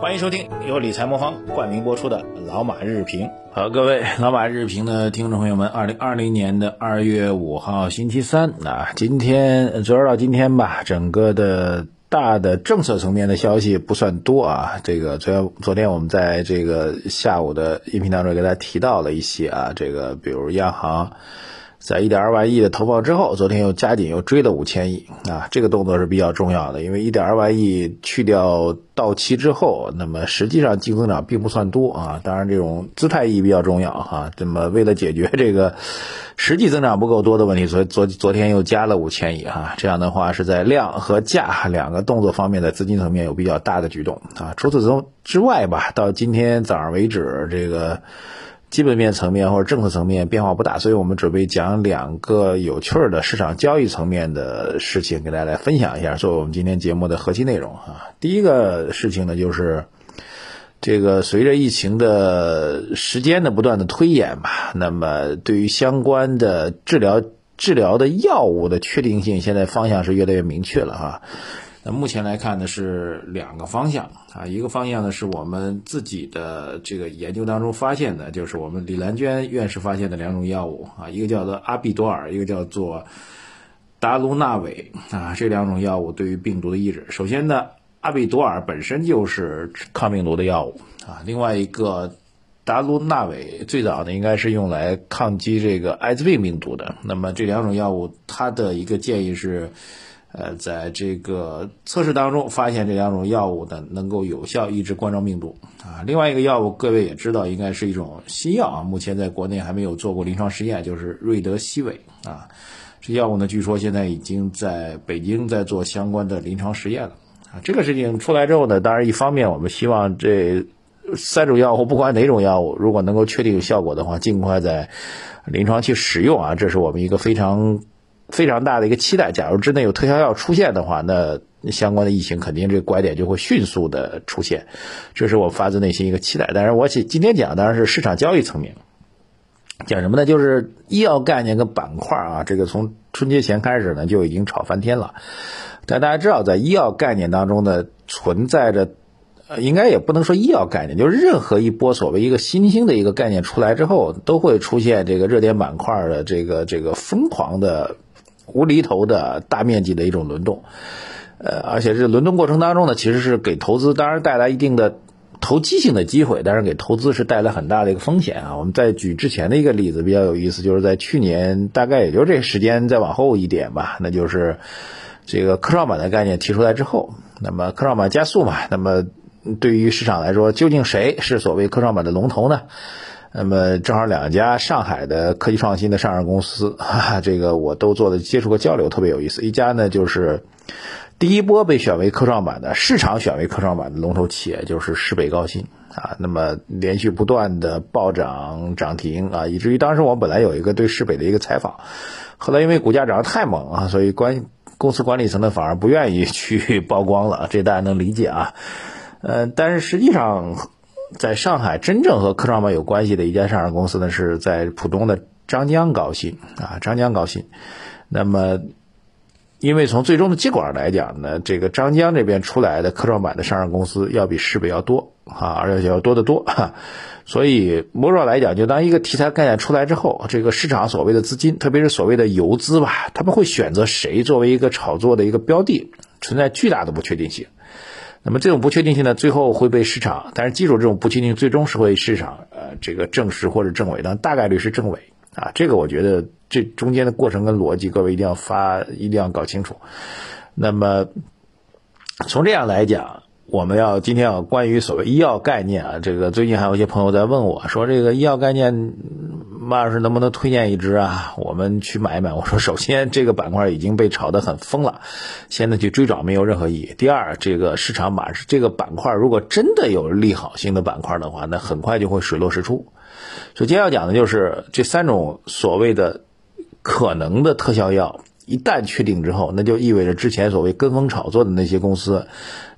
欢迎收听由理财魔方冠名播出的《老马日评》。好，各位老马日评的听众朋友们，二零二零年的二月五号星期三啊，今天昨儿到今天吧，整个的大的政策层面的消息不算多啊。这个昨天昨天我们在这个下午的音频当中给大家提到了一些啊，这个比如央行。在一点二万亿的投放之后，昨天又加紧又追了五千亿啊，这个动作是比较重要的，因为一点二万亿去掉到期之后，那么实际上净增长并不算多啊。当然，这种姿态意义比较重要哈。那么为了解决这个实际增长不够多的问题，所以昨昨天又加了五千亿哈。这样的话是在量和价两个动作方面的资金层面有比较大的举动啊。除此之之外吧，到今天早上为止，这个。基本面层面或者政策层面变化不大，所以我们准备讲两个有趣的市场交易层面的事情，给大家来分享一下，作为我们今天节目的核心内容啊。第一个事情呢，就是这个随着疫情的时间的不断的推演吧，那么对于相关的治疗治疗的药物的确定性，现在方向是越来越明确了哈。那目前来看呢，是两个方向啊，一个方向呢是我们自己的这个研究当中发现的，就是我们李兰娟院士发现的两种药物啊，一个叫做阿必多尔，一个叫做达卢纳韦啊，这两种药物对于病毒的抑制。首先呢，阿比多尔本身就是抗病毒的药物啊，另外一个达卢纳韦最早呢应该是用来抗击这个艾滋病病毒的。那么这两种药物，它的一个建议是。呃，在这个测试当中发现这两种药物的能够有效抑制冠状病毒啊。另外一个药物各位也知道，应该是一种新药啊，目前在国内还没有做过临床实验，就是瑞德西韦啊。这药物呢，据说现在已经在北京在做相关的临床实验了啊。这个事情出来之后呢，当然一方面我们希望这三种药物不管哪种药物，如果能够确定有效果的话，尽快在临床去使用啊，这是我们一个非常。非常大的一个期待，假如真的有特效药出现的话，那相关的疫情肯定这个拐点就会迅速的出现，这是我发自内心一个期待。但是我今今天讲当然是市场交易层面，讲什么呢？就是医药概念跟板块啊，这个从春节前开始呢就已经炒翻天了。但大家知道，在医药概念当中呢，存在着，呃，应该也不能说医药概念，就是任何一波所谓一个新兴的一个概念出来之后，都会出现这个热点板块的这个这个疯狂的。无厘头的大面积的一种轮动，呃，而且这轮动过程当中呢，其实是给投资当然带来一定的投机性的机会，但是给投资是带来很大的一个风险啊。我们再举之前的一个例子比较有意思，就是在去年大概也就这时间再往后一点吧，那就是这个科创板的概念提出来之后，那么科创板加速嘛，那么对于市场来说，究竟谁是所谓科创板的龙头呢？那么正好两家上海的科技创新的上市公司，哈哈，这个我都做的接触过交流，特别有意思。一家呢就是第一波被选为科创板的市场选为科创板的龙头企业，就是市北高新啊。那么连续不断的暴涨涨停啊，以至于当时我本来有一个对市北的一个采访，后来因为股价涨得太猛啊，所以关公司管理层呢反而不愿意去曝光了，这大家能理解啊。呃，但是实际上。在上海真正和科创板有关系的一家上市公司呢，是在浦东的张江高新啊，张江高新。那么，因为从最终的结果上来讲呢，这个张江这边出来的科创板的上市公司要比市北要多啊，而且要多得多。所以，某种来讲，就当一个题材概念出来之后，这个市场所谓的资金，特别是所谓的游资吧，他们会选择谁作为一个炒作的一个标的，存在巨大的不确定性。那么这种不确定性呢，最后会被市场，但是记住，这种不确定最终是会市场呃这个证实或者证伪，但大概率是证伪啊。这个我觉得这中间的过程跟逻辑，各位一定要发，一定要搞清楚。那么从这样来讲。我们要今天要关于所谓医药概念啊，这个最近还有一些朋友在问我说，这个医药概念马老师能不能推荐一支啊？我们去买一买。我说，首先这个板块已经被炒得很疯了，现在去追涨没有任何意义。第二，这个市场马这个板块如果真的有利好性的板块的话，那很快就会水落石出。首先要讲的就是这三种所谓的可能的特效药。一旦确定之后，那就意味着之前所谓跟风炒作的那些公司，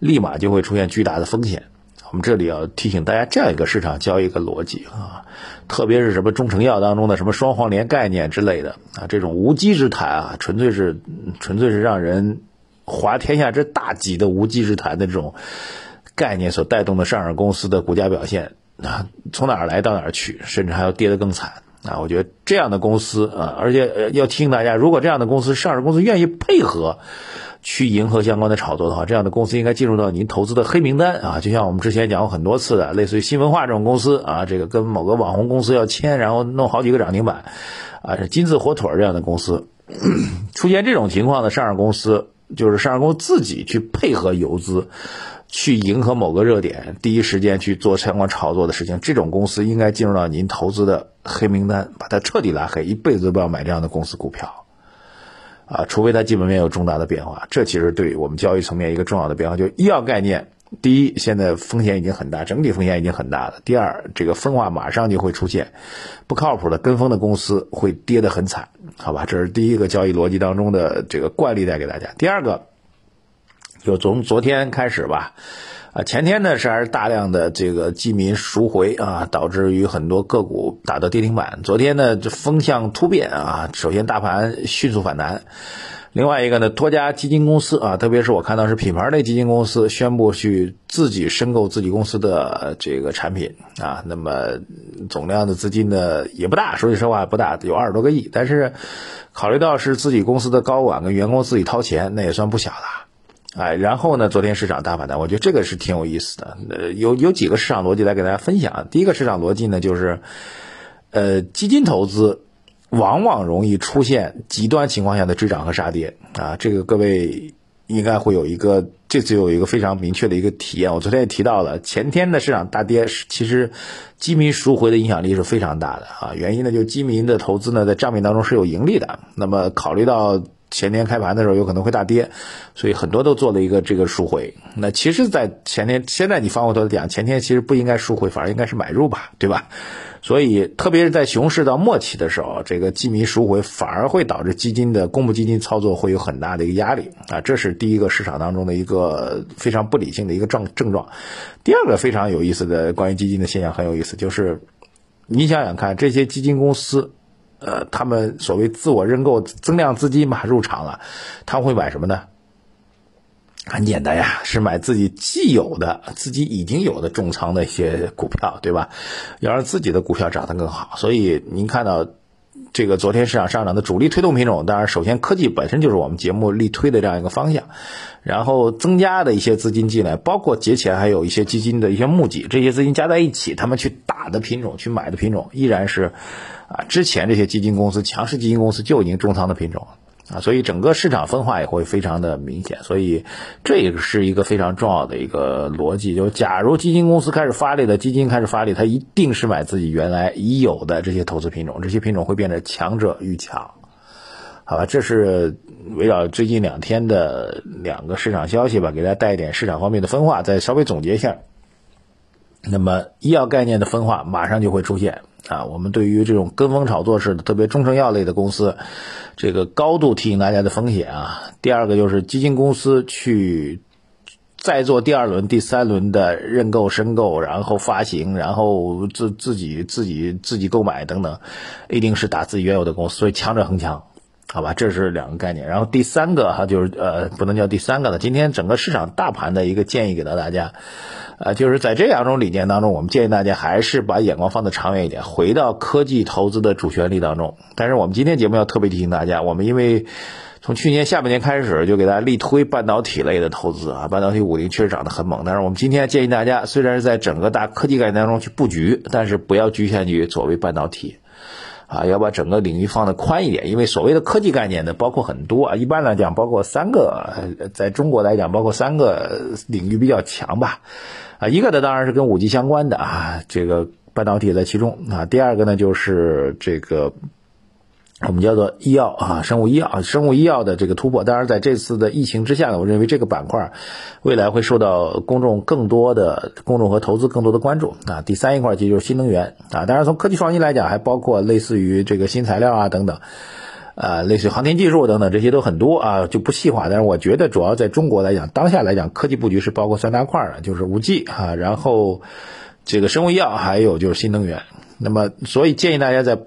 立马就会出现巨大的风险。我们这里要提醒大家这样一个市场交易个逻辑啊，特别是什么中成药当中的什么双黄连概念之类的啊，这种无稽之谈啊，纯粹是纯粹是让人滑天下之大稽的无稽之谈的这种概念所带动的上市公司的股价表现啊，从哪儿来到哪儿去，甚至还要跌得更惨啊！我觉得这样的公司啊，而且要提醒大家，如果这样的公司上市公司愿意配合。去迎合相关的炒作的话，这样的公司应该进入到您投资的黑名单啊！就像我们之前讲过很多次的，类似于新文化这种公司啊，这个跟某个网红公司要签，然后弄好几个涨停板，啊，这金字火腿这样的公司，出现这种情况的上市公司，就是上市公司自己去配合游资，去迎合某个热点，第一时间去做相关炒作的事情，这种公司应该进入到您投资的黑名单，把它彻底拉黑，一辈子都不要买这样的公司股票。啊，除非它基本面有重大的变化，这其实对于我们交易层面一个重要的变化，就医药概念，第一，现在风险已经很大，整体风险已经很大了；第二，这个分化马上就会出现，不靠谱的跟风的公司会跌得很惨，好吧？这是第一个交易逻辑当中的这个惯例带给大家。第二个，就从昨天开始吧。啊，前天呢是还是大量的这个基民赎回啊，导致于很多个股打到跌停板。昨天呢这风向突变啊，首先大盘迅速反弹，另外一个呢多家基金公司啊，特别是我看到是品牌类基金公司宣布去自己申购自己公司的这个产品啊，那么总量的资金呢也不大，说句实话不大，有二十多个亿，但是考虑到是自己公司的高管跟员工自己掏钱，那也算不小了。哎，然后呢？昨天市场大反弹，我觉得这个是挺有意思的。呃，有有几个市场逻辑来给大家分享。第一个市场逻辑呢，就是，呃，基金投资往往容易出现极端情况下的追涨和杀跌啊。这个各位应该会有一个这次有一个非常明确的一个体验。我昨天也提到了，前天的市场大跌，其实基民赎回的影响力是非常大的啊。原因呢，就基民的投资呢，在账面当中是有盈利的。那么考虑到前天开盘的时候有可能会大跌，所以很多都做了一个这个赎回。那其实，在前天，现在你翻过头来讲，前天其实不应该赎回，反而应该是买入吧，对吧？所以，特别是在熊市到末期的时候，这个基民赎回反而会导致基金的公募基金操作会有很大的一个压力啊，这是第一个市场当中的一个非常不理性的一个症症状。第二个非常有意思的关于基金的现象很有意思，就是你想想看，这些基金公司。呃，他们所谓自我认购增量资金嘛，入场了，他们会买什么呢？很简单呀，是买自己既有的、自己已经有的重仓的一些股票，对吧？要让自己的股票涨得更好。所以您看到这个昨天市场上涨的主力推动品种，当然首先科技本身就是我们节目力推的这样一个方向，然后增加的一些资金进来，包括节前还有一些基金的一些募集，这些资金加在一起，他们去打的品种、去买的品种，依然是。啊，之前这些基金公司、强势基金公司就已经重仓的品种啊，所以整个市场分化也会非常的明显，所以这也是一个非常重要的一个逻辑。就假如基金公司开始发力的基金开始发力，它一定是买自己原来已有的这些投资品种，这些品种会变得强者愈强。好吧，这是围绕最近两天的两个市场消息吧，给大家带一点市场方面的分化，再稍微总结一下。那么医药概念的分化马上就会出现。啊，我们对于这种跟风炒作式的，特别中成药类的公司，这个高度提醒大家的风险啊。第二个就是基金公司去再做第二轮、第三轮的认购、申购，然后发行，然后自自己自己自己购买等等，一定是打自己原有的公司，所以强者恒强，好吧，这是两个概念。然后第三个哈，就是呃，不能叫第三个了，今天整个市场大盘的一个建议给到大家。啊，就是在这两种理念当中，我们建议大家还是把眼光放得长远一点，回到科技投资的主旋律当中。但是我们今天节目要特别提醒大家，我们因为从去年下半年开始就给大家力推半导体类的投资啊，半导体五零确实涨得很猛。但是我们今天建议大家，虽然是在整个大科技概念当中去布局，但是不要局限于所谓半导体啊，要把整个领域放得宽一点。因为所谓的科技概念呢，包括很多啊，一般来讲包括三个，在中国来讲包括三个领域比较强吧。啊，一个呢当然是跟五 G 相关的啊，这个半导体在其中啊。第二个呢就是这个我们叫做医药啊，生物医药，生物医药的这个突破。当然在这次的疫情之下呢，我认为这个板块未来会受到公众更多的公众和投资更多的关注啊。第三一块其实就是新能源啊，当然从科技创新来讲，还包括类似于这个新材料啊等等。啊，类似于航天技术等等，这些都很多啊，就不细化。但是我觉得，主要在中国来讲，当下来讲，科技布局是包括三大块的，就是五 G 啊，然后这个生物医药，还有就是新能源。那么，所以建议大家在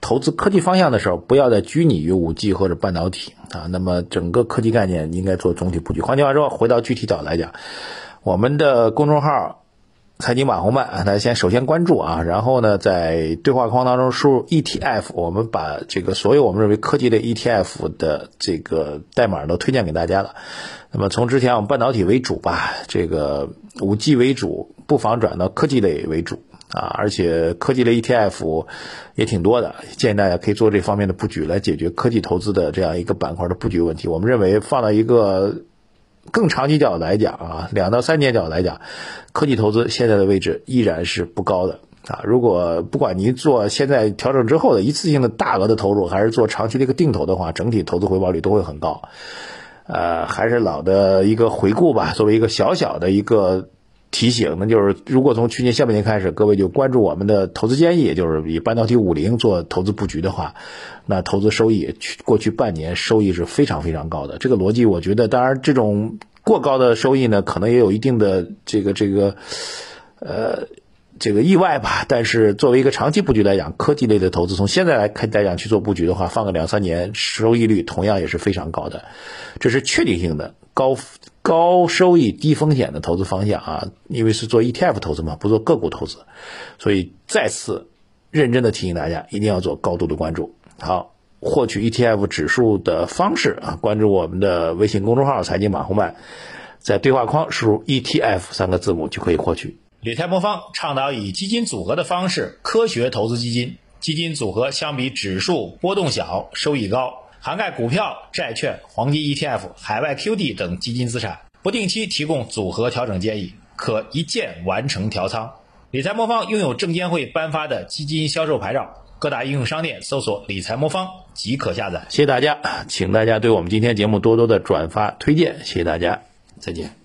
投资科技方向的时候，不要再拘泥于五 G 或者半导体啊。那么，整个科技概念应该做总体布局。换句话说，回到具体角度来讲，我们的公众号“财经马红漫”，大家先首先关注啊，然后呢，在对话框当中输入 ETF，我们把这个所有我们认为科技类 ETF 的这个代码都推荐给大家了。那么从之前我们半导体为主吧，这个五 G 为主，不妨转到科技类为主。啊，而且科技类 ETF 也挺多的，建议大家可以做这方面的布局，来解决科技投资的这样一个板块的布局问题。我们认为放到一个更长期角度来讲啊，两到三年角度来讲，科技投资现在的位置依然是不高的啊。如果不管您做现在调整之后的一次性的大额的投入，还是做长期的一个定投的话，整体投资回报率都会很高。呃，还是老的一个回顾吧，作为一个小小的一个。提醒，那就是如果从去年下半年开始，各位就关注我们的投资建议，就是以半导体五零做投资布局的话，那投资收益去过去半年收益是非常非常高的。这个逻辑，我觉得当然这种过高的收益呢，可能也有一定的这个这个呃这个意外吧。但是作为一个长期布局来讲，科技类的投资从现在来看来讲去做布局的话，放个两三年，收益率同样也是非常高的，这是确定性的高。高收益低风险的投资方向啊，因为是做 ETF 投资嘛，不做个股投资，所以再次认真的提醒大家，一定要做高度的关注。好，获取 ETF 指数的方式啊，关注我们的微信公众号“财经马红漫”，在对话框输入 ETF 三个字母就可以获取。理财魔方倡导以基金组合的方式科学投资基金，基金组合相比指数波动小，收益高。涵盖股票、债券、黄金 ETF、海外 QD 等基金资产，不定期提供组合调整建议，可一键完成调仓。理财魔方拥有证监会颁发的基金销售牌照，各大应用商店搜索“理财魔方”即可下载。谢谢大家，请大家对我们今天节目多多的转发推荐，谢谢大家，再见。